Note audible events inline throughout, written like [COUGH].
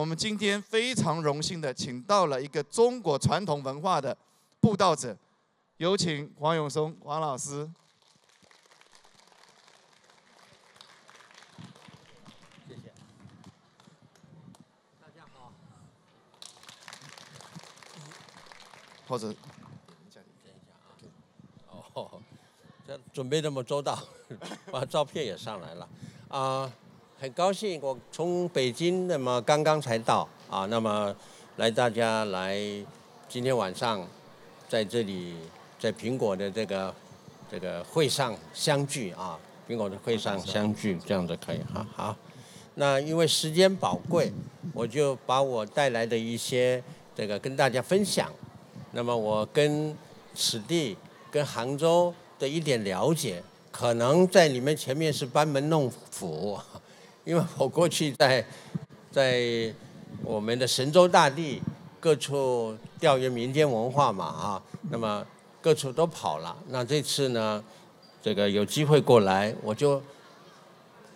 我们今天非常荣幸的请到了一个中国传统文化的布道者，有请黄永松黄老师。谢谢。大家好。或者哦，这准备这么周到，[LAUGHS] 把照片也上来了啊。很高兴，我从北京那么刚刚才到啊，那么来大家来今天晚上在这里在苹果的这个这个会上相聚啊，苹果的会上相聚，这样子可以哈好。那因为时间宝贵，我就把我带来的一些这个跟大家分享。那么我跟此地跟杭州的一点了解，可能在你们前面是班门弄斧。因为我过去在 [LAUGHS] 在我们的神州大地各处调研民间文化嘛啊，那么各处都跑了。那这次呢，这个有机会过来，我就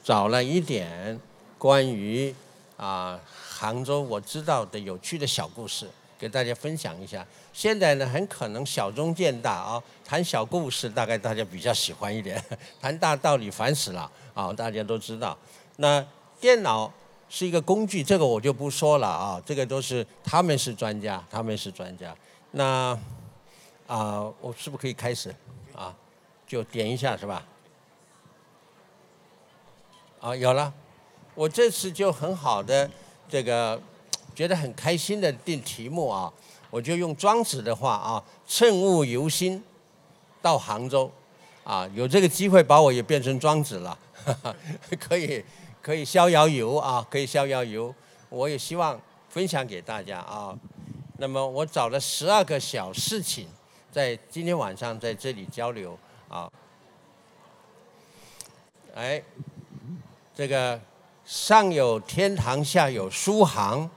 找了一点关于啊杭州我知道的有趣的小故事，给大家分享一下。现在呢，很可能小中见大啊，谈小故事大概大家比较喜欢一点，[LAUGHS] 谈大道理烦死了啊，大家都知道。那电脑是一个工具，这个我就不说了啊，这个都是他们是专家，他们是专家。那啊，我是不是可以开始啊？就点一下是吧？啊，有了。我这次就很好的这个，觉得很开心的定题目啊，我就用庄子的话啊，乘物由心到杭州，啊，有这个机会把我也变成庄子了，[LAUGHS] 可以。可以逍遥游啊，可以逍遥游。我也希望分享给大家啊。那么我找了十二个小事情，在今天晚上在这里交流啊。哎，这个上有天堂，下有苏杭，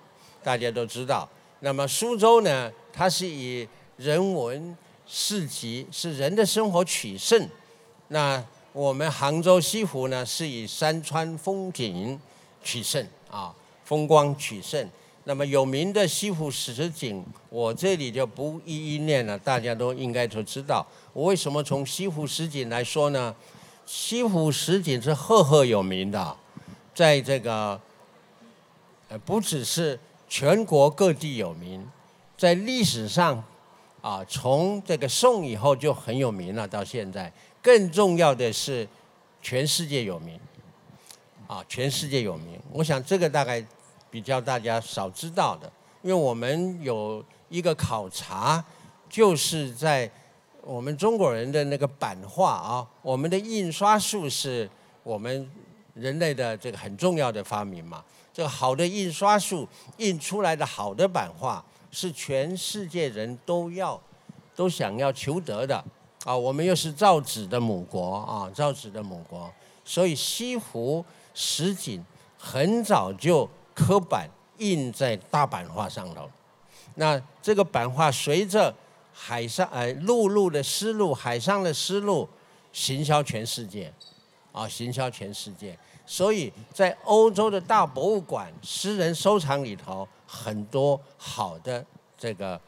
大家都知道。那么苏州呢，它是以人文市集，是人的生活取胜。那我们杭州西湖呢，是以山川风景取胜啊，风光取胜。那么有名的西湖十景，我这里就不一一念了，大家都应该都知道。我为什么从西湖十景来说呢？西湖十景是赫赫有名的，在这个呃不只是全国各地有名，在历史上啊，从这个宋以后就很有名了，到现在。更重要的是，全世界有名，啊，全世界有名。我想这个大概比较大家少知道的，因为我们有一个考察，就是在我们中国人的那个版画啊，我们的印刷术是我们人类的这个很重要的发明嘛。这个好的印刷术印出来的好的版画，是全世界人都要都想要求得的。啊，我们又是造纸的母国啊，造纸的母国，所以西湖十景很早就刻版印在大版画上头。那这个版画随着海上哎陆路的丝路，海上的丝路，行销全世界，啊，行销全世界。所以在欧洲的大博物馆、私人收藏里头，很多好的这个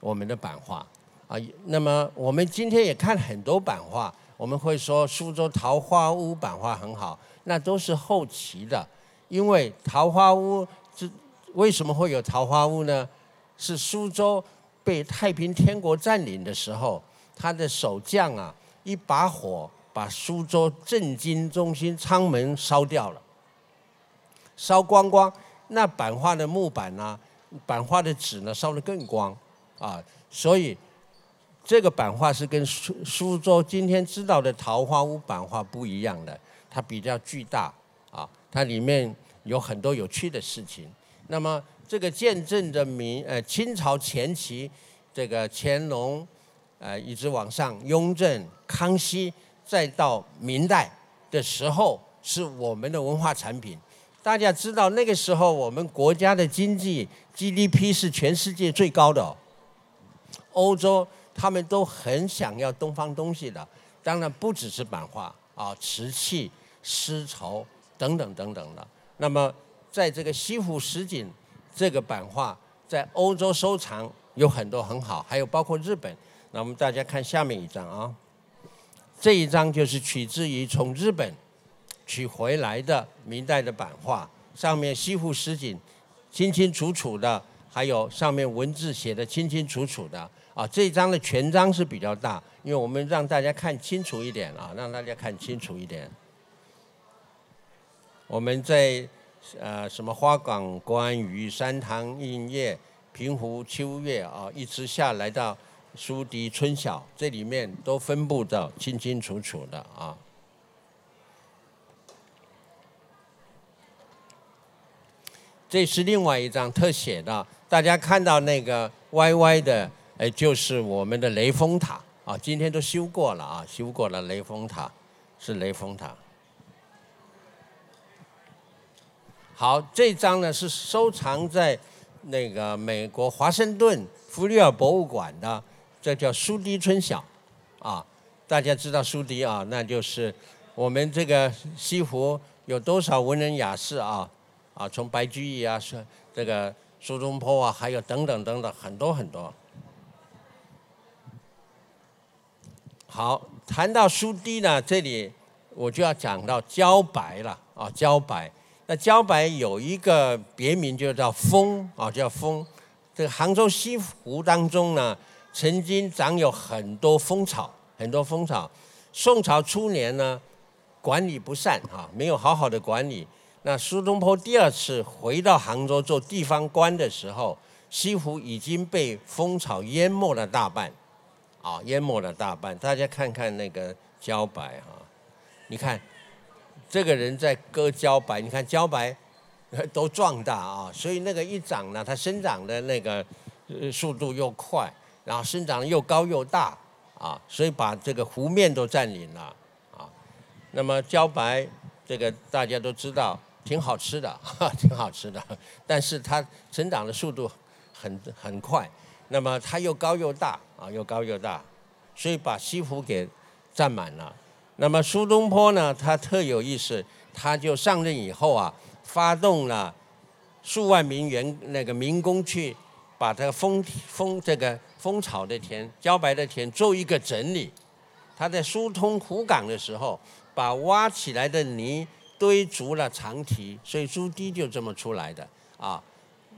我们的版画。啊，那么我们今天也看很多版画，我们会说苏州桃花坞版画很好，那都是后期的，因为桃花坞这为什么会有桃花坞呢？是苏州被太平天国占领的时候，他的守将啊，一把火把苏州政经中心仓门烧掉了，烧光光，那版画的木板呢，版画的纸呢，烧得更光，啊，所以。这个版画是跟苏苏州今天知道的桃花坞版画不一样的，它比较巨大啊，它里面有很多有趣的事情。那么这个见证着明呃清朝前期这个乾隆呃一直往上雍正、康熙，再到明代的时候，是我们的文化产品。大家知道那个时候我们国家的经济 GDP 是全世界最高的，欧洲。他们都很想要东方东西的，当然不只是版画啊，瓷器、丝绸等等等等的。那么，在这个西湖十景这个版画在欧洲收藏有很多很好，还有包括日本。那我们大家看下面一张啊，这一张就是取自于从日本取回来的明代的版画，上面西湖十景清清楚楚的，还有上面文字写的清清楚楚的啊。这一张的全章是比较大，因为我们让大家看清楚一点啊，让大家看清楚一点。我们在呃什么花港观鱼山塘映月平湖秋月啊，一直下来到。书笛春晓，这里面都分布的清清楚楚的啊。这是另外一张特写的，大家看到那个歪歪的，哎，就是我们的雷峰塔啊。今天都修过了啊，修过了雷峰塔，是雷峰塔。好，这张呢是收藏在那个美国华盛顿弗里尔博物馆的。这叫苏堤春晓，啊，大家知道苏堤啊，那就是我们这个西湖有多少文人雅士啊，啊，从白居易啊，是这个苏东坡啊，还有等等等等很多很多。好，谈到苏堤呢，这里我就要讲到茭白了啊，茭白。那茭白有一个别名就叫枫啊，叫枫。这个杭州西湖当中呢。曾经长有很多蜂草，很多蜂草。宋朝初年呢，管理不善啊，没有好好的管理。那苏东坡第二次回到杭州做地方官的时候，西湖已经被蜂草淹没了大半，啊，淹没了大半。大家看看那个茭白哈，你看这个人在割茭白，你看茭白都壮大啊，所以那个一长呢，它生长的那个速度又快。然后生长又高又大，啊，所以把这个湖面都占领了，啊，那么茭白这个大家都知道挺好吃的，[LAUGHS] 挺好吃的，但是它成长的速度很很快，那么它又高又大，啊，又高又大，所以把西湖给占满了。那么苏东坡呢，他特有意思，他就上任以后啊，发动了数万名员那个民工去把这个封封这个。蜂草的田、茭白的田做一个整理，他在疏通湖港的时候，把挖起来的泥堆足了长堤，所以苏堤就这么出来的啊。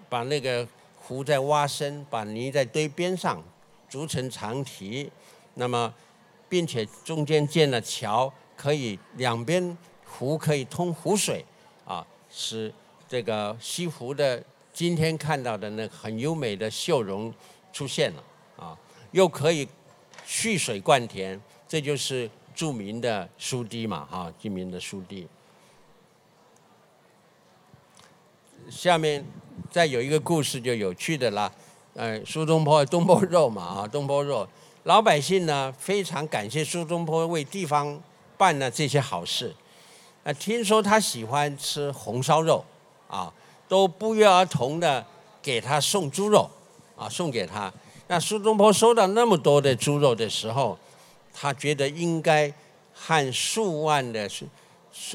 把那个湖在挖深，把泥在堆边上，筑成长堤。那么，并且中间建了桥，可以两边湖可以通湖水啊，使这个西湖的今天看到的那很优美的秀容出现了。啊，又可以蓄水灌田，这就是著名的苏堤嘛，哈，著名的苏堤。下面再有一个故事就有趣的啦，呃，苏东坡东坡肉嘛，啊，东坡肉，老百姓呢非常感谢苏东坡为地方办了这些好事，啊，听说他喜欢吃红烧肉，啊，都不约而同的给他送猪肉，啊，送给他。那苏东坡收到那么多的猪肉的时候，他觉得应该和数万的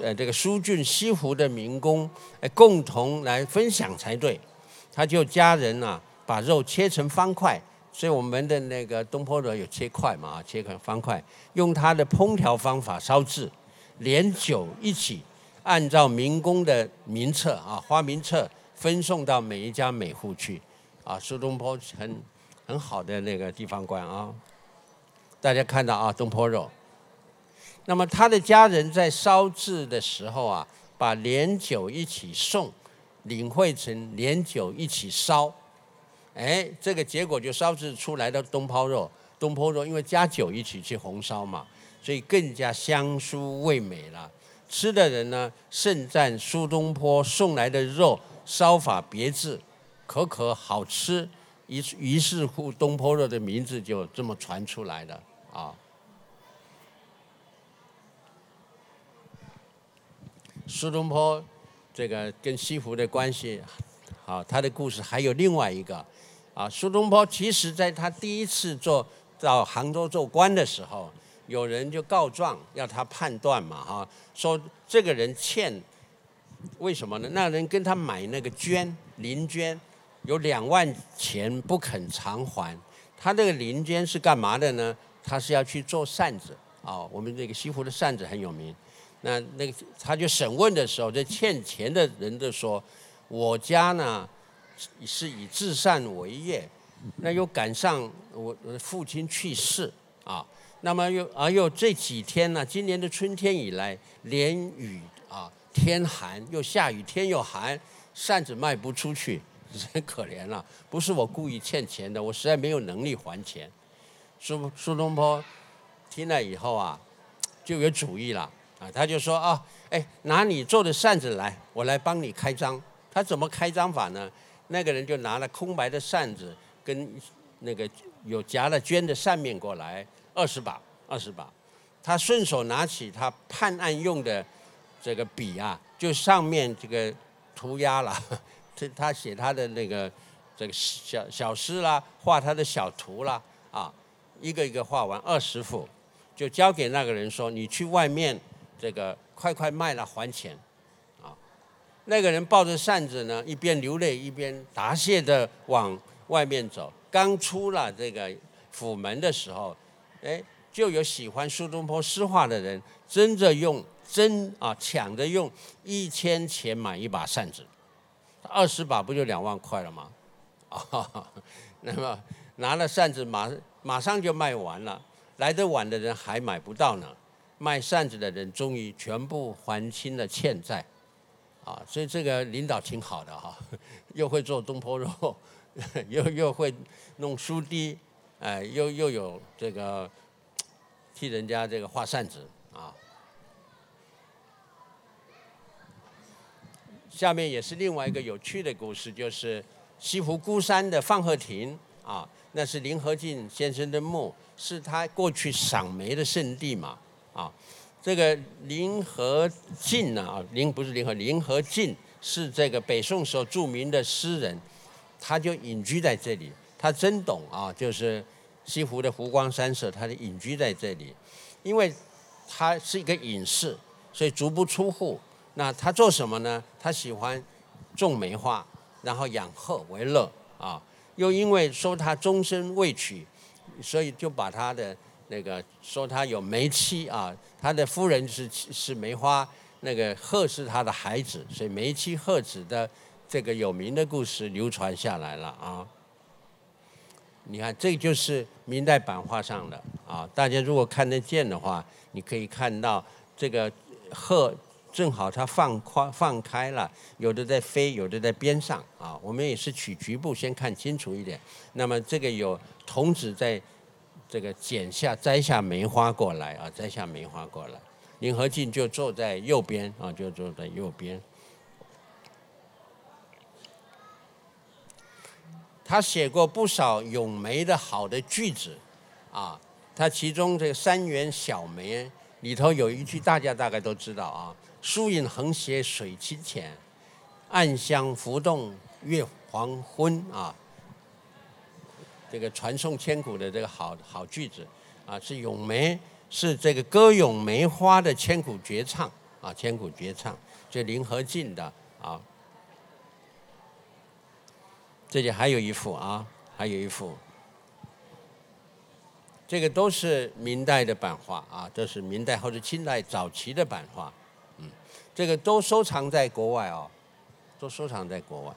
呃这个苏郡西湖的民工呃共同来分享才对。他就家人呐把肉切成方块，所以我们的那个东坡肉有切块嘛，切成方块，用他的烹调方法烧制，连酒一起，按照民工的名册啊花名册分送到每一家每户去。啊，苏东坡很。很好的那个地方官啊，大家看到啊，东坡肉。那么他的家人在烧制的时候啊，把连酒一起送，领会成连酒一起烧，哎，这个结果就烧制出来的东坡肉。东坡肉因为加酒一起去红烧嘛，所以更加香酥味美了。吃的人呢，盛赞苏东坡送来的肉烧法别致，可可好吃。于于是乎，东坡肉的名字就这么传出来了啊。苏东坡这个跟西湖的关系，好，他的故事还有另外一个啊。苏东坡其实在他第一次做到杭州做官的时候，有人就告状要他判断嘛哈，说这个人欠，为什么呢？那人跟他买那个绢，绫绢。有两万钱不肯偿还。他这个林间是干嘛的呢？他是要去做扇子啊。我们这个西湖的扇子很有名。那那个他就审问的时候，这欠钱的人就说：“我家呢是以制扇为业，那又赶上我父亲去世啊。那么又而又这几天呢，今年的春天以来连雨啊，天寒又下雨，天又寒，扇子卖不出去，[LAUGHS] 很可怜了。不是我故意欠钱的，我实在没有能力还钱。”苏苏东坡听了以后啊，就有主意了。啊，他就说啊，哎，拿你做的扇子来，我来帮你开张。他怎么开张法呢？那个人就拿了空白的扇子，跟那个有夹了绢的扇面过来，二十把，二十把。他顺手拿起他判案用的这个笔啊，就上面这个涂鸦了，[LAUGHS] 他他写他的那个这个小小诗啦，画他的小图啦，啊，一个一个画完二十幅，就交给那个人说，你去外面。这个快快卖了还钱，啊，那个人抱着扇子呢，一边流泪一边答谢的往外面走。刚出了这个府门的时候，哎，就有喜欢苏东坡诗画的人，争着用争啊抢着用一千钱买一把扇子，二十把不就两万块了吗？[LAUGHS] 啊，那么拿了扇子马马上就卖完了，来得晚的人还买不到呢。卖扇子的人终于全部还清了欠债，啊，所以这个领导挺好的哈，又会做东坡肉，[LAUGHS] 又又会弄书滴，哎，又又有这个替人家这个画扇子啊。下面也是另外一个有趣的故事，就是西湖孤山的放鹤亭啊，那是林和靖先生的墓，是他过去赏梅的圣地嘛。啊，这个林和靖呢啊，林不是林和，林和靖是这个北宋时候著名的诗人，他就隐居在这里。他真懂啊，就是西湖的湖光山色，他就隐居在这里。因为他是一个隐士，所以足不出户。那他做什么呢？他喜欢种梅花，然后养鹤为乐啊。又因为说他终身未娶，所以就把他的。那个说他有梅妻啊，他的夫人是是梅花，那个鹤是他的孩子，所以梅妻鹤子的这个有名的故事流传下来了啊。你看，这就是明代版画上的啊，大家如果看得见的话，你可以看到这个鹤正好它放宽放开了，有的在飞，有的在边上啊。我们也是取局部先看清楚一点。那么这个有童子在。这个剪下摘下梅花过来啊，摘下梅花过来，林和靖就坐在右边啊，就坐在右边。他写过不少咏梅的好的句子，啊，他其中这个《三元小梅》里头有一句大家大概都知道啊：“疏影横斜水清浅，暗香浮动月黄昏”啊。这个传颂千古的这个好好句子，啊，是咏梅，是这个歌咏梅花的千古绝唱啊，千古绝唱，这林和靖的啊。这里还有一幅啊，还有一幅，这个都是明代的版画啊，这是明代或者清代早期的版画，嗯，这个都收藏在国外哦，都收藏在国外。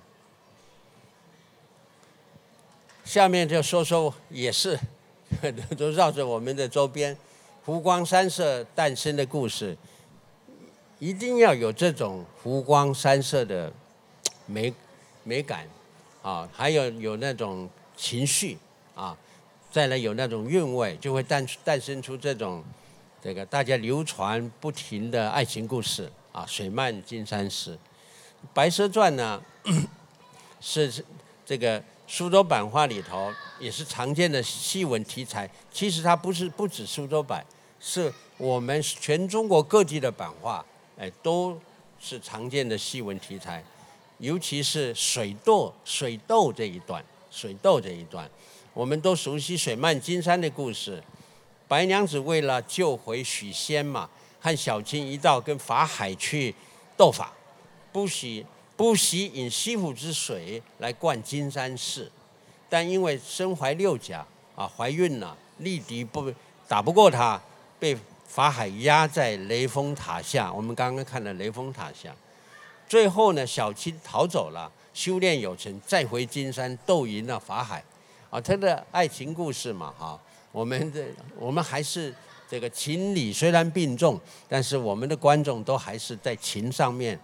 下面就说说，也是 [LAUGHS] 都绕着我们的周边，湖光山色诞生的故事，一定要有这种湖光山色的 [TSK] 美美感啊，还有有那种情绪啊，再来有那种韵味，就会诞诞生出这种这个大家流传不停的爱情故事啊，水漫金山寺，《白蛇传》呢 [CLEARS THROAT] 是这个。苏州版画里头也是常见的戏文题材，其实它不是不止苏州版，是我们全中国各地的版画，哎，都是常见的戏文题材，尤其是水痘水痘这一段，水痘这一段，我们都熟悉水漫金山的故事，白娘子为了救回许仙嘛，和小青一道跟法海去斗法，不许不惜引西湖之水来灌金山寺，但因为身怀六甲啊，怀孕了，力敌不打不过他，被法海压在雷峰塔下。我们刚刚看了雷峰塔下，最后呢，小青逃走了，修炼有成，再回金山斗赢了法海。啊，他的爱情故事嘛，哈，我们的我们还是这个情理虽然病重，但是我们的观众都还是在情上面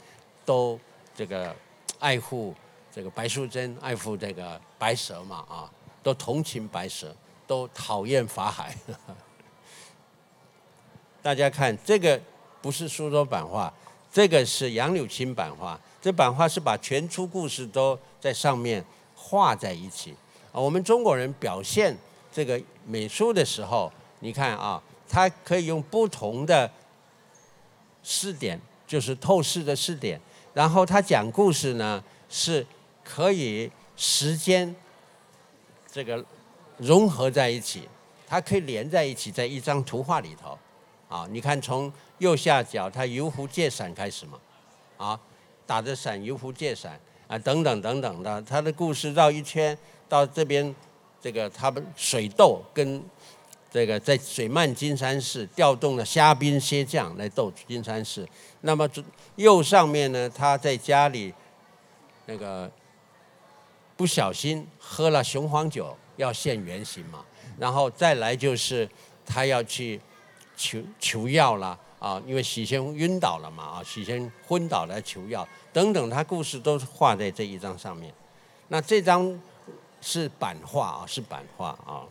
都这个爱护这个白素贞，爱护这个白蛇嘛，啊，都同情白蛇，都讨厌法海。[LAUGHS] 大家看这个不是苏州版画，这个是杨柳青版画，这版画是把全出故事都在上面画在一起。啊，我们中国人表现这个美术的时候，你看啊，他可以用不同的视点，就是透视的视点，然后他讲故事呢，是可以时间这个融合在一起，它可以连在一起，在一张图画里头。啊，你看从右下角，他游湖借伞开始嘛，啊，打着伞游湖借伞啊，等等等等的，他的故事绕一圈。到这边，这个他们水斗跟这个在水漫金山寺调动了虾兵蟹将来斗金山寺。那么右上面呢，他在家里那个不小心喝了雄黄酒，要现原形嘛。然后再来就是他要去求求药了啊，因为许仙晕倒了嘛啊，许仙昏倒了求药等等，他故事都画在这一张上面。那这张。是版画啊，是版画啊。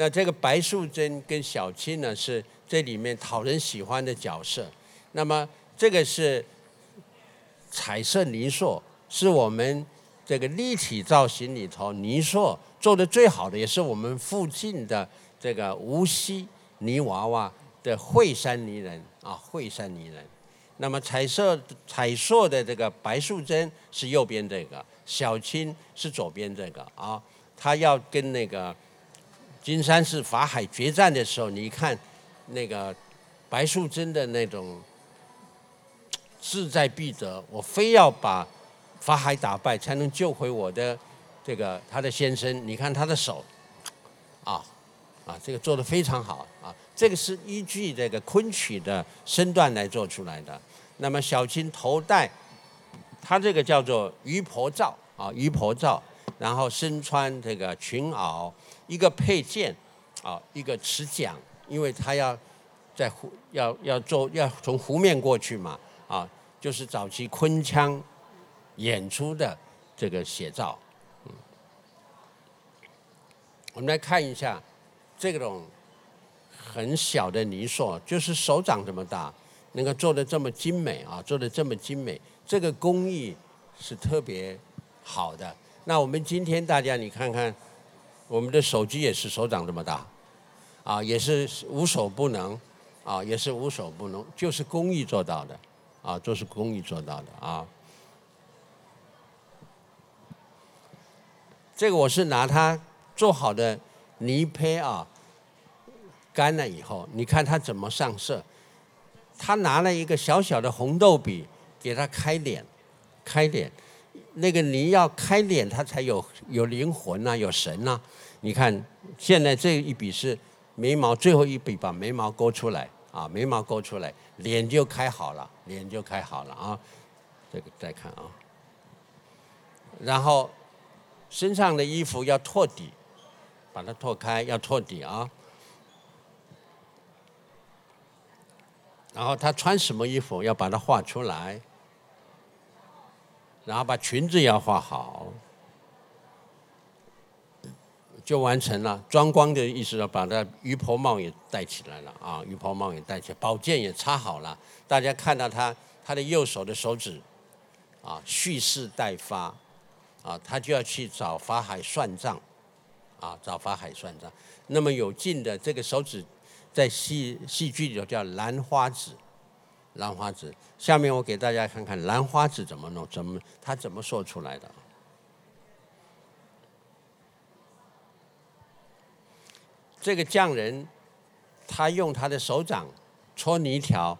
那这个白素贞跟小青呢，是这里面讨人喜欢的角色。那么这个是彩色泥塑，是我们这个立体造型里头泥塑做的最好的，也是我们附近的这个无锡泥娃娃的惠山泥人啊，惠山泥人。那么彩色彩塑的这个白素贞是右边这个，小青是左边这个啊。他要跟那个金山寺法海决战的时候，你看那个白素贞的那种志在必得，我非要把法海打败，才能救回我的这个他的先生。你看他的手，啊啊，这个做的非常好啊。这个是依据这个昆曲的身段来做出来的。那么小青头戴，他这个叫做鱼婆罩啊，鱼婆罩，然后身穿这个裙袄，一个佩剑，啊，一个持桨，因为他要在湖要要做要从湖面过去嘛，啊，就是早期昆腔演出的这个写照。嗯，我们来看一下这种很小的泥塑，就是手掌这么大。能够做的这么精美啊，做的这么精美，这个工艺是特别好的。那我们今天大家你看看，我们的手机也是手掌这么大，啊，也是无所不能，啊，也是无所不能，就是工艺做到的，啊，都是工艺做到的啊。这个我是拿它做好的泥胚啊，干了以后，你看它怎么上色。他拿了一个小小的红豆笔，给他开脸，开脸，那个泥要开脸，它才有有灵魂呐，有神呐。你看，现在这一笔是眉毛，最后一笔把眉毛勾出来啊，眉毛勾出来，脸就开好了，脸就开好了啊。这个再看啊，然后身上的衣服要托底，把它拓开，要托底啊。然后他穿什么衣服，要把它画出来，然后把裙子要画好，就完成了。装光的意思要把它鱼婆帽也戴起来了啊，鱼婆帽也戴起来，宝剑也插好了。大家看到他，他的右手的手指，啊，蓄势待发，啊，他就要去找法海算账，啊，找法海算账。那么有劲的这个手指。在戏戏剧里头叫兰花指，兰花指。下面我给大家看看兰花指怎么弄，怎么它怎么说出来的。这个匠人，他用他的手掌搓泥条，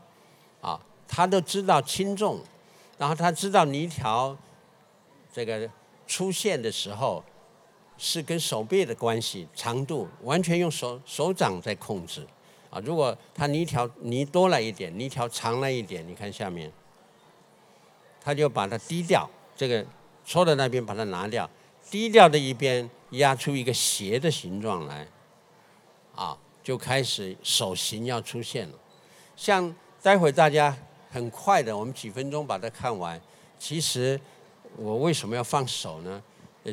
啊，他都知道轻重，然后他知道泥条这个出现的时候是跟手背的关系，长度完全用手手掌在控制。啊，如果它泥条泥多了一点，泥条长了一点，你看下面，他就把它低掉，这个戳的那边把它拿掉，低掉的一边压出一个斜的形状来，啊，就开始手型要出现了。像待会大家很快的，我们几分钟把它看完。其实我为什么要放手呢？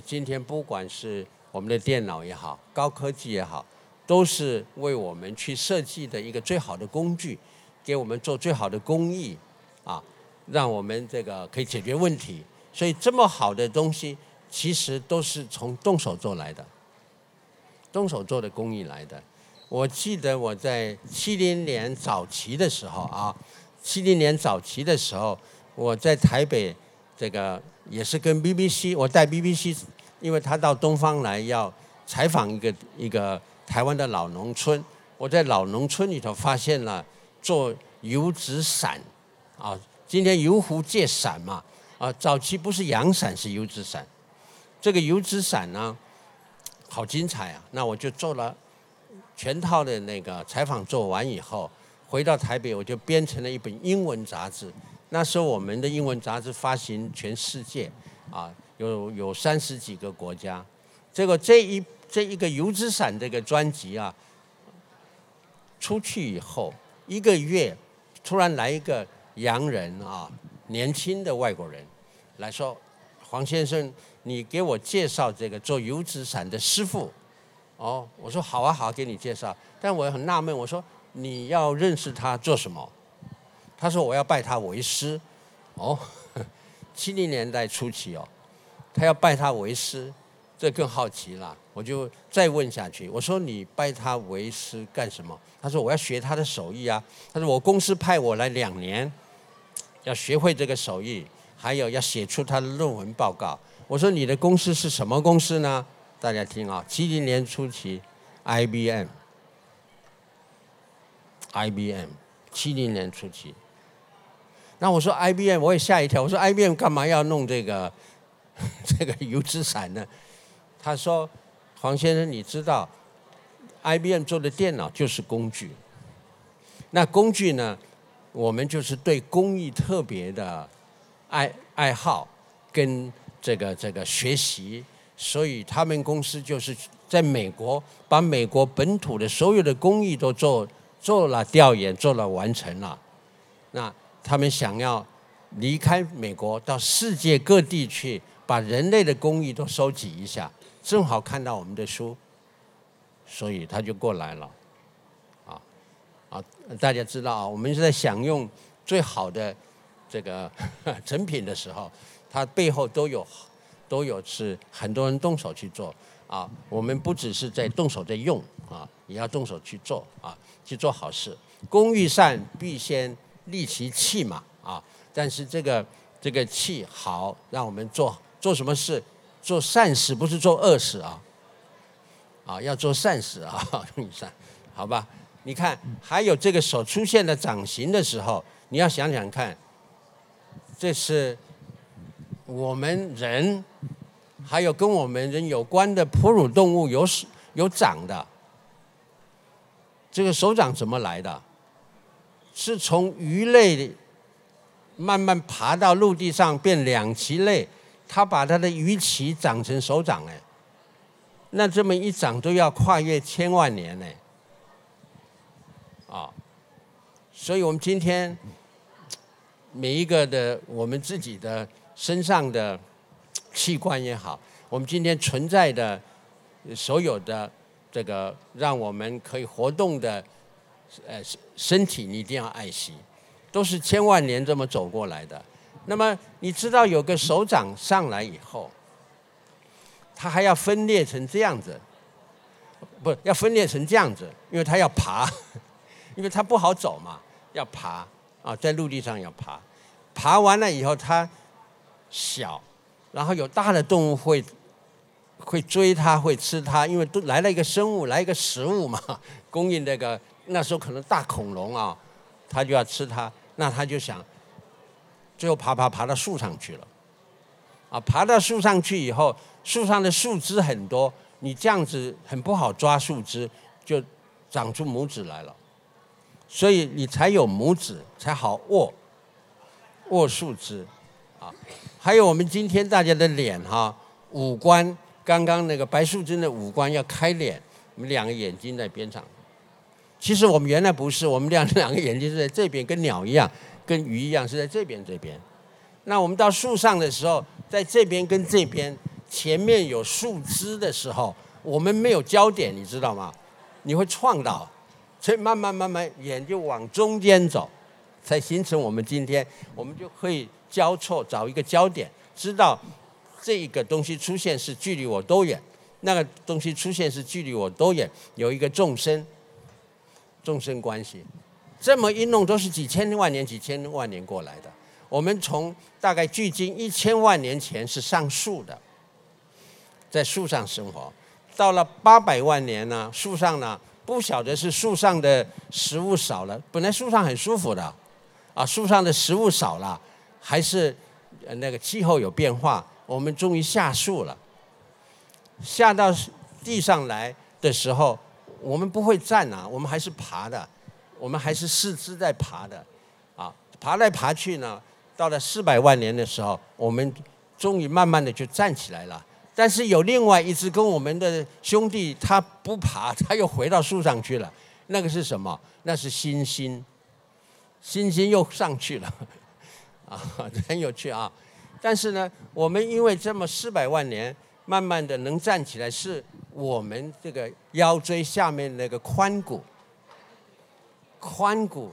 今天不管是我们的电脑也好，高科技也好。都是为我们去设计的一个最好的工具，给我们做最好的工艺，啊，让我们这个可以解决问题。所以这么好的东西，其实都是从动手做来的，动手做的工艺来的。我记得我在七零年早期的时候啊，七零年早期的时候，我在台北这个也是跟 BBC，我带 BBC，因为他到东方来要采访一个一个。台湾的老农村，我在老农村里头发现了做油纸伞，啊，今天油壶借伞嘛，啊，早期不是阳伞是油纸伞，这个油纸伞呢，好精彩啊！那我就做了全套的那个采访做完以后，回到台北我就编成了一本英文杂志。那时候我们的英文杂志发行全世界，啊，有有三十几个国家，结果这一。这一个油纸伞这个专辑啊，出去以后一个月，突然来一个洋人啊，年轻的外国人来说，黄先生，你给我介绍这个做油纸伞的师傅。哦，我说好啊，好，给你介绍。但我很纳闷，我说你要认识他做什么？他说我要拜他为师。哦，[LAUGHS] 七零年代初期哦，他要拜他为师。这更好奇了，我就再问下去。我说：“你拜他为师干什么？”他说：“我要学他的手艺啊。”他说：“我公司派我来两年，要学会这个手艺，还有要写出他的论文报告。”我说：“你的公司是什么公司呢？”大家听啊，七零年初期，IBM，IBM，七零年初期。那我说 IBM，我也吓一跳。我说 IBM 干嘛要弄这个 [LAUGHS] 这个油纸伞呢？他说：“黄先生，你知道，IBM 做的电脑就是工具。那工具呢，我们就是对工艺特别的爱爱好跟这个这个学习，所以他们公司就是在美国把美国本土的所有的工艺都做做了调研，做了完成了。那他们想要离开美国，到世界各地去，把人类的工艺都收集一下。”正好看到我们的书，所以他就过来了，啊，啊，大家知道啊，我们是在享用最好的这个 [LAUGHS] 成品的时候，它背后都有都有是很多人动手去做啊。我们不只是在动手在用啊，也要动手去做啊，去做好事。工欲善，必先利其器嘛啊。但是这个这个器好，让我们做做什么事。做善事不是做恶事啊，啊，要做善事啊，用善，好吧？你看，还有这个手出现的掌形的时候，你要想想看，这是我们人，还有跟我们人有关的哺乳动物有有掌的，这个手掌怎么来的？是从鱼类慢慢爬到陆地上变两栖类。他把他的鱼鳍长成手掌哎，那这么一长都要跨越千万年呢，啊，所以我们今天每一个的我们自己的身上的器官也好，我们今天存在的所有的这个让我们可以活动的呃身体，你一定要爱惜，都是千万年这么走过来的。那么你知道有个手掌上来以后，它还要分裂成这样子，不要分裂成这样子，因为它要爬，[LAUGHS] 因为它不好走嘛，要爬啊，在陆地上要爬，爬完了以后它小，然后有大的动物会会追它，会吃它，因为都来了一个生物，来一个食物嘛，[LAUGHS] 供应那个那时候可能大恐龙啊，它就要吃它。那他就想，最后爬爬爬到树上去了，啊，爬到树上去以后，树上的树枝很多，你这样子很不好抓树枝，就长出拇指来了，所以你才有拇指，才好握握树枝，啊，还有我们今天大家的脸哈，五官，刚刚那个白素贞的五官要开脸，我们两个眼睛在边上。其实我们原来不是，我们两两个眼睛是在这边，跟鸟一样，跟鱼一样是在这边这边。那我们到树上的时候，在这边跟这边前面有树枝的时候，我们没有焦点，你知道吗？你会撞到，所以慢慢慢慢眼就往中间走，才形成我们今天，我们就可以交错找一个焦点，知道这一个东西出现是距离我多远，那个东西出现是距离我多远，有一个纵深。众生关系，这么一弄都是几千万年、几千万年过来的。我们从大概距今一千万年前是上树的，在树上生活，到了八百万年呢，树上呢不晓得是树上的食物少了，本来树上很舒服的，啊，树上的食物少了，还是那个气候有变化，我们终于下树了。下到地上来的时候。我们不会站啊，我们还是爬的，我们还是四肢在爬的，啊，爬来爬去呢，到了四百万年的时候，我们终于慢慢的就站起来了。但是有另外一只跟我们的兄弟，他不爬，[LAUGHS] 他又回到树上去了。那个是什么？那是猩猩，猩猩又上去了，[LAUGHS] 啊，很有趣啊。但是呢，我们因为这么四百万年，慢慢的能站起来是。我们这个腰椎下面那个髋骨，髋骨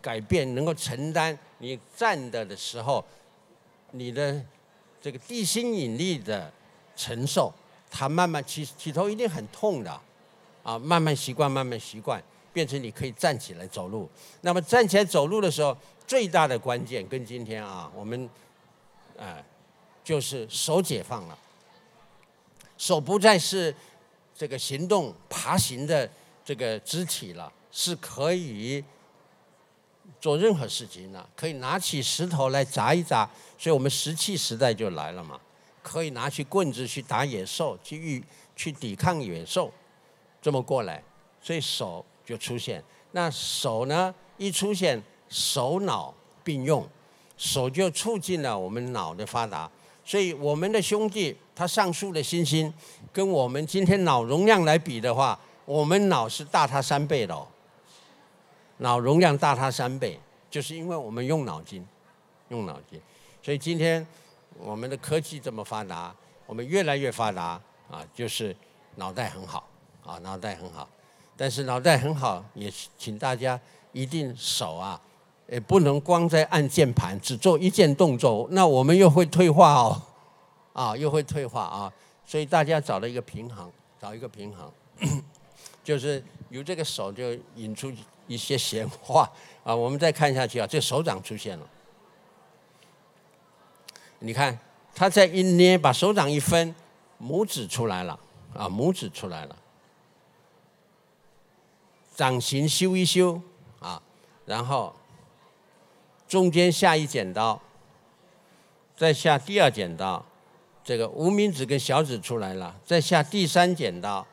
改变能够承担你站的的时候，你的这个地心引力的承受，它慢慢起起头一定很痛的，啊，慢慢习惯，慢慢习惯，变成你可以站起来走路。那么站起来走路的时候，最大的关键跟今天啊，我们，哎，就是手解放了。手不再是这个行动爬行的这个肢体了，是可以做任何事情的，可以拿起石头来砸一砸，所以我们石器时代就来了嘛，可以拿起棍子去打野兽，去遇去抵抗野兽，这么过来，所以手就出现。那手呢，一出现，手脑并用，手就促进了我们脑的发达。所以我们的兄弟，他上树的猩猩，跟我们今天脑容量来比的话，我们脑是大他三倍的哦。脑容量大他三倍，就是因为我们用脑筋，用脑筋。所以今天我们的科技这么发达，我们越来越发达啊，就是脑袋很好啊，脑袋很好。但是脑袋很好，也请大家一定手啊。也不能光在按键盘，只做一件动作，那我们又会退化哦，啊，又会退化啊，所以大家找到一个平衡，找一个平衡，[COUGHS] 就是由这个手就引出一些闲话啊。我们再看下去啊，这手掌出现了，你看他在一捏，把手掌一分，拇指出来了啊，拇指出来了，掌形修一修啊，然后。中间下一剪刀，再下第二剪刀，这个无名指跟小指出来了，再下第三剪刀，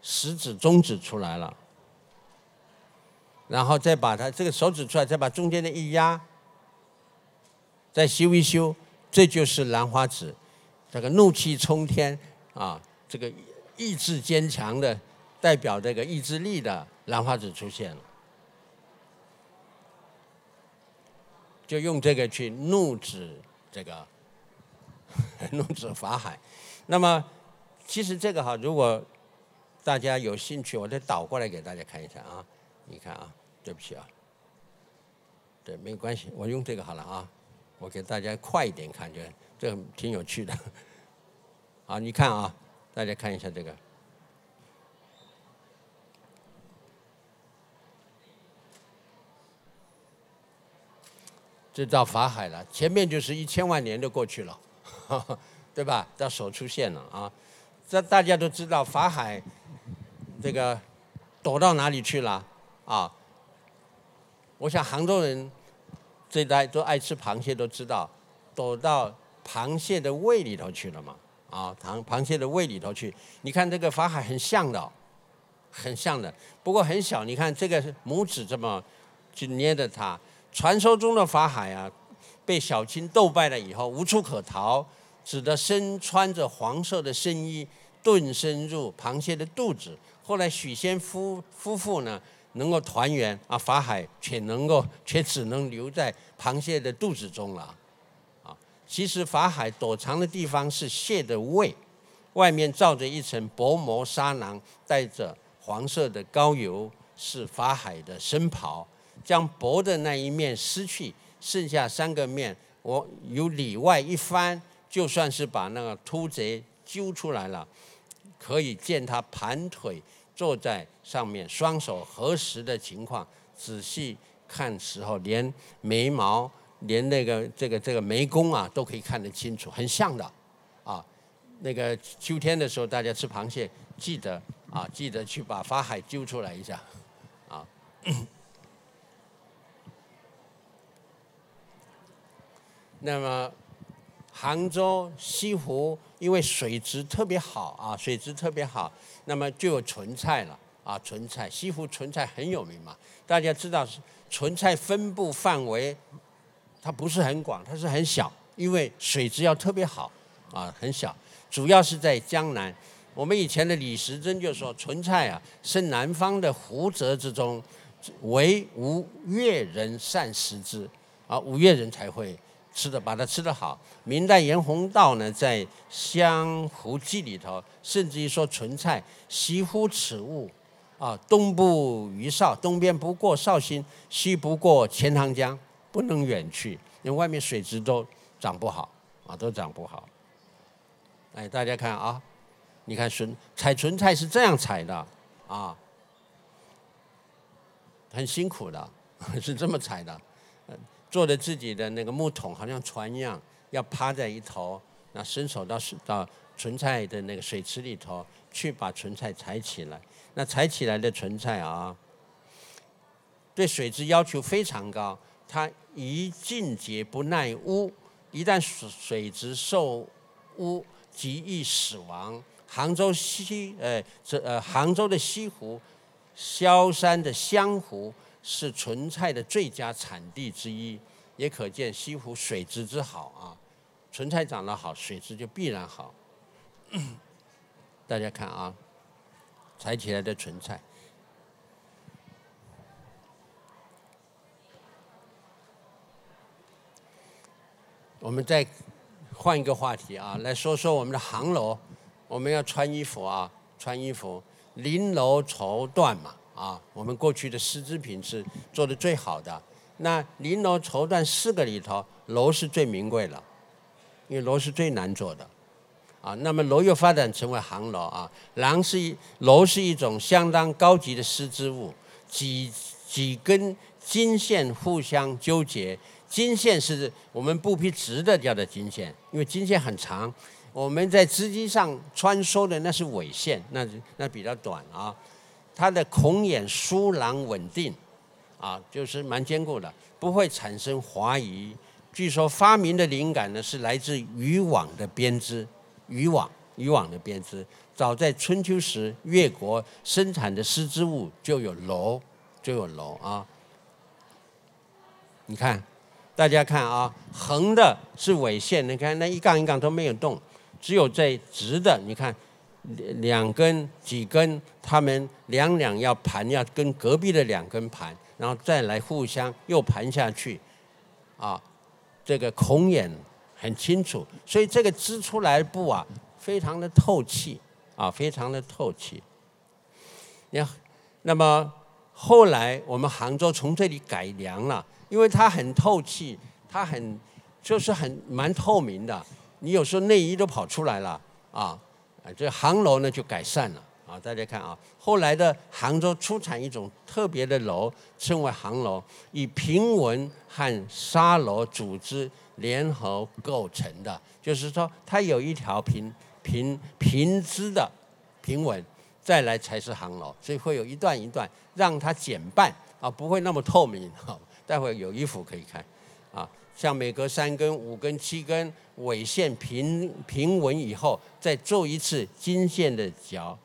食指、中指出来了，然后再把它这个手指出来，再把中间的一压，再修一修，这就是兰花指，这个怒气冲天啊，这个意志坚强的，代表这个意志力的兰花指出现了。就用这个去怒指这个 [LAUGHS] 怒指法海。那么，其实这个哈，如果大家有兴趣，我再倒过来给大家看一下啊。你看啊，对不起啊，对，没关系，我用这个好了啊。我给大家快一点看，就这个挺有趣的。[LAUGHS] 好，你看啊，大家看一下这个。这到法海了，前面就是一千万年都过去了，[LAUGHS] 对吧？到手出现了啊！这大家都知道，法海这个躲到哪里去了啊？我想杭州人最大都爱吃螃蟹，都知道，躲到螃蟹的胃里头去了嘛。啊，螃螃蟹的胃里头去。你看这个法海很像的，很像的，不过很小。你看这个拇指这么去捏着它。传说中的法海啊，被小青斗败了以后，无处可逃，只得身穿着黄色的深衣，遁身入螃蟹的肚子。后来许仙夫夫妇呢，能够团圆啊，法海却能够却只能留在螃蟹的肚子中了。啊，其实法海躲藏的地方是蟹的胃，外面罩着一层薄膜纱囊，带着黄色的膏油，是法海的身袍。将薄的那一面撕去，剩下三个面，我由里外一翻，就算是把那个秃贼揪出来了。可以见他盘腿坐在上面，双手合十的情况。仔细看时候，连眉毛、连那个这个这个眉弓啊，都可以看得清楚，很像的。啊，那个秋天的时候，大家吃螃蟹，记得啊，记得去把法海揪出来一下，啊。[COUGHS] 那么，杭州西湖因为水质特别好啊，水质特别好，那么就有纯菜了啊，纯菜西湖纯菜很有名嘛。大家知道是，纯菜分布范围它不是很广，它是很小，因为水质要特别好啊，很小。主要是在江南。我们以前的李时珍就说，纯菜啊是南方的湖泽之中，唯吴越人善食之啊，吴越人才会。吃的把它吃得好。明代严宏道呢，在《湘湖记》里头，甚至于说纯菜，西乎此物，啊，东部于绍，东边不过绍兴，西不过钱塘江，不能远去，因为外面水质都长不好，啊，都长不好。哎，大家看啊，你看笋采纯菜是这样采的，啊，很辛苦的，[LAUGHS] 是这么采的。做的自己的那个木桶，好像船一样，要趴在一头，那伸手到到纯菜的那个水池里头去把纯菜采起来。那采起来的纯菜啊，对水质要求非常高，它一浸结不耐污，一旦水水质受污，极易死亡。杭州西呃这呃杭州的西湖，萧山的湘湖。是纯菜的最佳产地之一，也可见西湖水质之好啊。纯菜长得好，水质就必然好。[COUGHS] 大家看啊，采起来的纯菜。我们再换一个话题啊，来说说我们的杭楼。我们要穿衣服啊，穿衣服，绫楼绸缎嘛。啊，我们过去的丝织品是做的最好的。那绫罗绸缎四个里头，楼是最名贵的，因为楼是最难做的。啊，那么楼又发展成为行楼啊。廊是一楼是一种相当高级的丝织物，几几根金线互相纠结，金线是我们布匹直的叫的金线，因为金线很长。我们在织机上穿梭的那是纬线，那那比较短啊。它的孔眼疏朗稳定，啊，就是蛮坚固的，不会产生滑移。据说发明的灵感呢是来自渔网的编织，渔网渔网的编织。早在春秋时，越国生产的丝织物就有楼，就有楼啊。你看，大家看啊，横的是纬线，你看那一杠一杠都没有动，只有在直的，你看。两根几根，他们两两要盘，要跟隔壁的两根盘，然后再来互相又盘下去，啊，这个孔眼很清楚，所以这个织出来布啊，非常的透气，啊，非常的透气。你那么后来我们杭州从这里改良了，因为它很透气，它很就是很蛮透明的，你有时候内衣都跑出来了，啊。这杭楼呢就改善了大家看啊，后来的杭州出产一种特别的楼，称为杭楼，以平纹和沙楼组织联合构成的，就是说它有一条平平平织的平纹，再来才是杭楼，所以会有一段一段让它减半啊，不会那么透明啊。待会有衣服可以看啊，像每隔三根、五根、七根纬线平平稳以后，再做一次金线的角，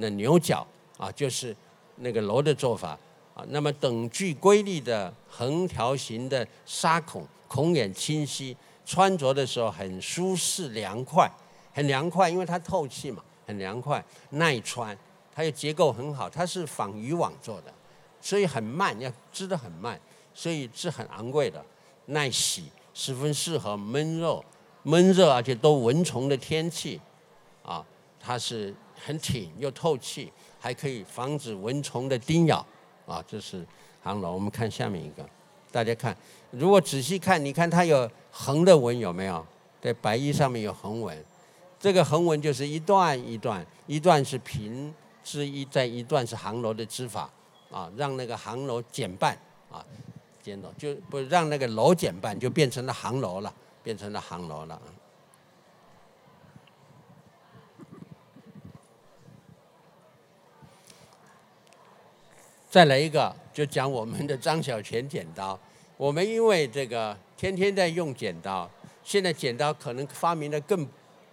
那牛角啊，就是那个楼的做法啊。那么等距规律的横条形的纱孔，孔眼清晰，穿着的时候很舒适凉快，很凉快，因为它透气嘛，很凉快，耐穿。它的结构很好，它是仿渔网做的，所以很慢，要织的很慢，所以是很昂贵的，耐洗，十分适合闷热、闷热而且都蚊虫的天气，啊，它是很挺又透气，还可以防止蚊虫的叮咬，啊，这是航楼。我们看下面一个，大家看，如果仔细看，你看它有横的纹有没有？在白衣上面有横纹，这个横纹就是一段一段，一段是平。是一在一段是航楼的织法，啊，让那个航楼减半，啊，减楼就不让那个楼减半，就变成了航楼了，变成了航楼了。再来一个，就讲我们的张小泉剪刀。我们因为这个天天在用剪刀，现在剪刀可能发明了更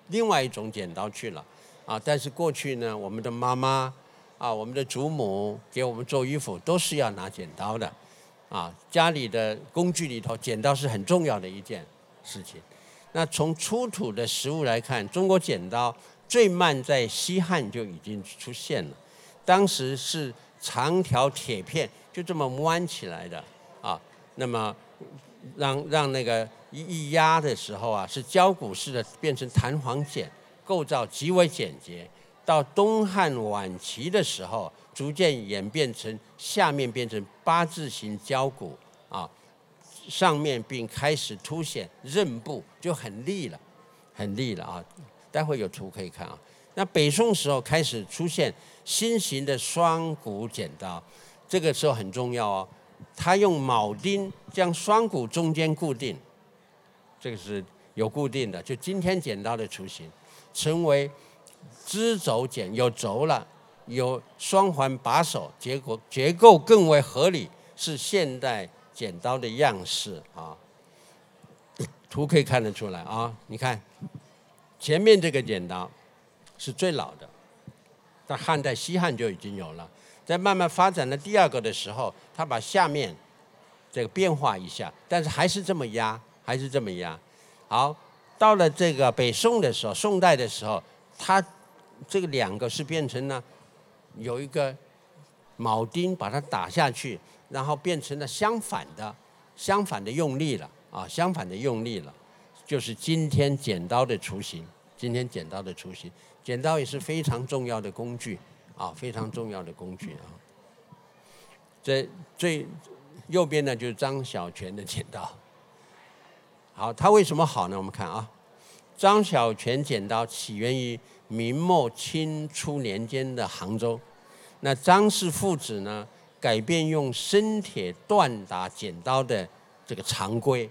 另外一种剪刀去了。啊，但是过去呢，我们的妈妈，啊，我们的祖母给我们做衣服都是要拿剪刀的，啊，家里的工具里头，剪刀是很重要的一件事情。那从出土的实物来看，中国剪刀最慢在西汉就已经出现了，当时是长条铁片就这么弯起来的，啊，那么让让那个一一压的时候啊，是胶骨式的变成弹簧剪。构造极为简洁，到东汉晚期的时候，逐渐演变成下面变成八字形胶骨啊，上面并开始凸显刃部，就很利了，很利了啊。待会有图可以看啊。那北宋时候开始出现新型的双股剪刀，这个时候很重要哦，它用铆钉将双股中间固定，这个是有固定的，就今天剪刀的雏形。成为支轴剪有轴了，有双环把手，结果结构更为合理，是现代剪刀的样式啊。[COUGHS] 图可以看得出来啊，你看前面这个剪刀是最老的，在汉代西汉就已经有了，在慢慢发展的第二个的时候，他把下面这个变化一下，但是还是这么压，还是这么压，好。到了这个北宋的时候，宋代的时候，它这个两个是变成了有一个铆钉把它打下去，然后变成了相反的，相反的用力了啊，相反的用力了，就是今天剪刀的雏形。今天剪刀的雏形，剪刀也是非常重要的工具啊，非常重要的工具啊。这最右边呢就是张小泉的剪刀。好，它为什么好呢？我们看啊，张小泉剪刀起源于明末清初年间的杭州。那张氏父子呢，改变用生铁锻打剪刀的这个常规。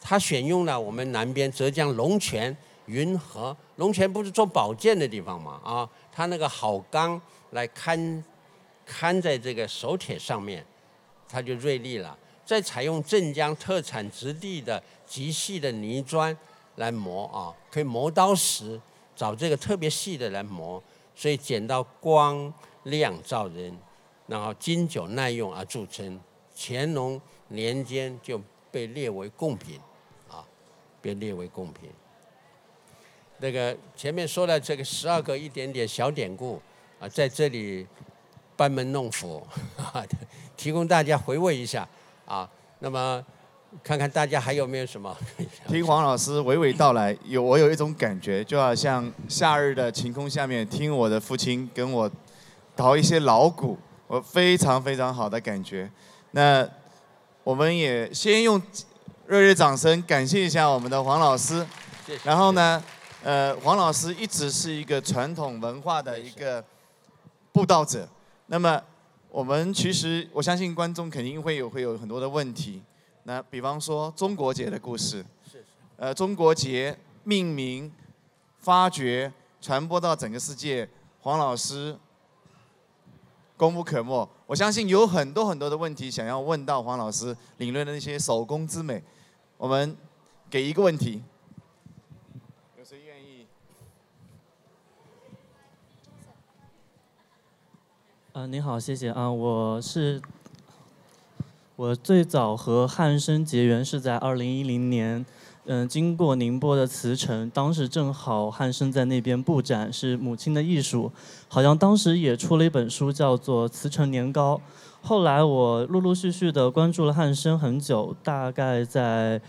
他选用了我们南边浙江龙泉、云和。龙泉不是做宝剑的地方吗？啊，他那个好钢来看看在这个手铁上面，它就锐利了。再采用镇江特产质地的极细的泥砖来磨啊，可以磨刀石，找这个特别细的来磨，所以剪刀光亮照人，然后经久耐用而著称。乾隆年间就被列为贡品，啊，被列为贡品。那个前面说了这个十二个一点点小典故啊，在这里班门弄斧，[LAUGHS] 提供大家回味一下。啊，那么看看大家还有没有什么？[LAUGHS] 听黄老师娓娓道来，有我有一种感觉，就好像夏日的晴空下面听我的父亲跟我淘一些老鼓，我非常非常好的感觉。那我们也先用热烈掌声感谢一下我们的黄老师。谢谢。然后呢，呃，黄老师一直是一个传统文化的一个布道者。那么。我们其实，我相信观众肯定会有会有很多的问题。那比方说中国结的故事，呃，中国结命名、发掘、传播到整个世界，黄老师功不可没。我相信有很多很多的问题想要问到黄老师领略的那些手工之美。我们给一个问题，有谁愿意？啊，你好，谢谢啊，我是我最早和汉生结缘是在二零一零年。嗯，经过宁波的慈城，当时正好汉生在那边布展，是母亲的艺术，好像当时也出了一本书，叫做《慈城年糕》。后来我陆陆续续的关注了汉生很久，大概在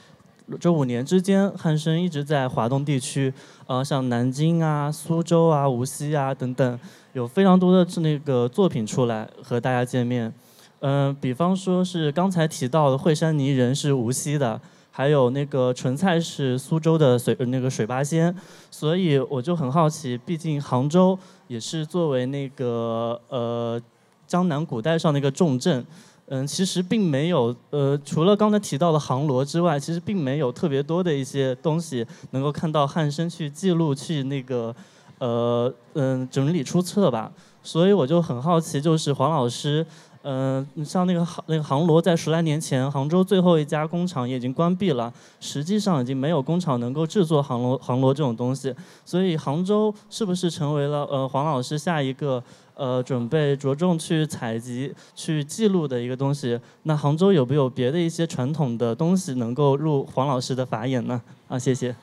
这五年之间，汉生一直在华东地区，呃，像南京啊、苏州啊、无锡啊等等，有非常多的那个作品出来和大家见面。嗯，比方说是刚才提到的惠山泥人是无锡的。还有那个纯菜是苏州的水那个水八仙，所以我就很好奇，毕竟杭州也是作为那个呃江南古代上的一个重镇，嗯，其实并没有呃除了刚才提到的杭罗之外，其实并没有特别多的一些东西能够看到汉生去记录去那个呃嗯整理出册吧，所以我就很好奇，就是黄老师。嗯，像那个杭那个杭罗，在十来年前，杭州最后一家工厂也已经关闭了，实际上已经没有工厂能够制作杭罗杭罗这种东西，所以杭州是不是成为了呃黄老师下一个呃准备着重去采集、去记录的一个东西？那杭州有没有别的一些传统的东西能够入黄老师的法眼呢？啊，谢谢。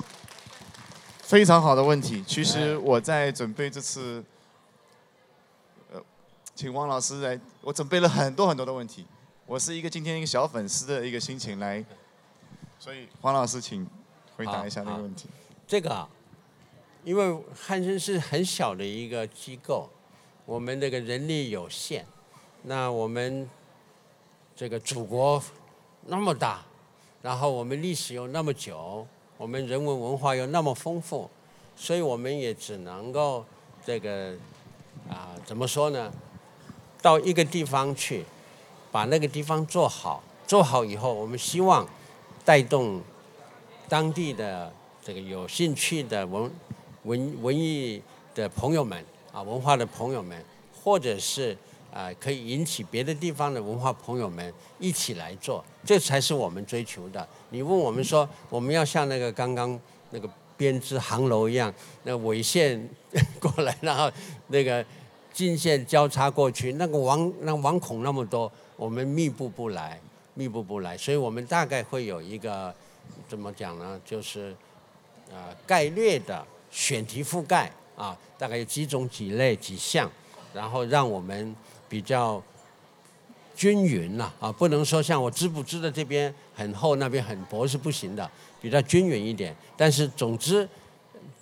[LAUGHS] 非常好的问题，其实我在准备这次。呃请王老师来，我准备了很多很多的问题。我是一个今天一个小粉丝的一个心情来，所以黄老师请回答一下那个问题。这个，因为汉生是很小的一个机构，我们这个人力有限，那我们这个祖国那么大，然后我们历史又那么久，我们人文文化又那么丰富，所以我们也只能够这个啊，怎么说呢？到一个地方去，把那个地方做好，做好以后，我们希望带动当地的这个有兴趣的文文文艺的朋友们啊，文化的朋友们，或者是啊可以引起别的地方的文化朋友们一起来做，这才是我们追求的。你问我们说，我们要像那个刚刚那个编织航楼一样，那纬线过来，然后那个。金线交叉过去，那个网那网孔那么多，我们密布不来，密布不来，所以我们大概会有一个怎么讲呢？就是呃概略的选题覆盖啊，大概有几种、几类、几项，然后让我们比较均匀了啊，不能说像我织布织的这边很厚，那边很薄是不行的，比较均匀一点。但是总之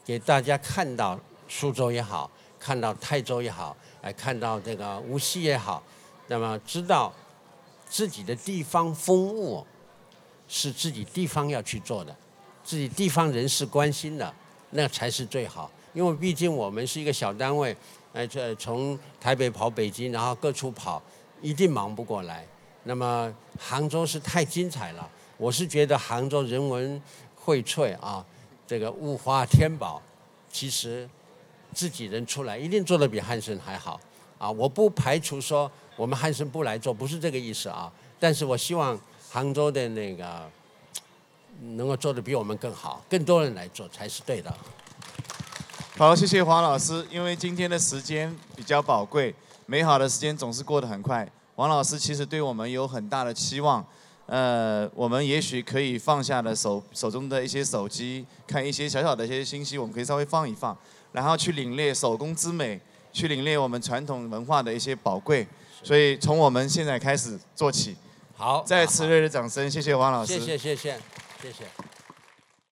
给大家看到苏州也好，看到泰州也好。来看到这个无锡也好，那么知道自己的地方风物是自己地方要去做的，自己地方人士关心的，那才是最好。因为毕竟我们是一个小单位，呃，这从台北跑北京，然后各处跑，一定忙不过来。那么杭州是太精彩了，我是觉得杭州人文荟萃啊，这个物华天宝，其实。自己人出来一定做的比汉森还好，啊！我不排除说我们汉森不来做，不是这个意思啊。但是我希望杭州的那个能够做的比我们更好，更多人来做才是对的。好，谢谢黄老师。因为今天的时间比较宝贵，美好的时间总是过得很快。黄老师其实对我们有很大的期望，呃，我们也许可以放下了手手中的一些手机，看一些小小的一些信息，我们可以稍微放一放。然后去领略手工之美，去领略我们传统文化的一些宝贵，所以从我们现在开始做起。好，再次热烈掌声，谢谢黄老师。谢谢谢谢谢谢。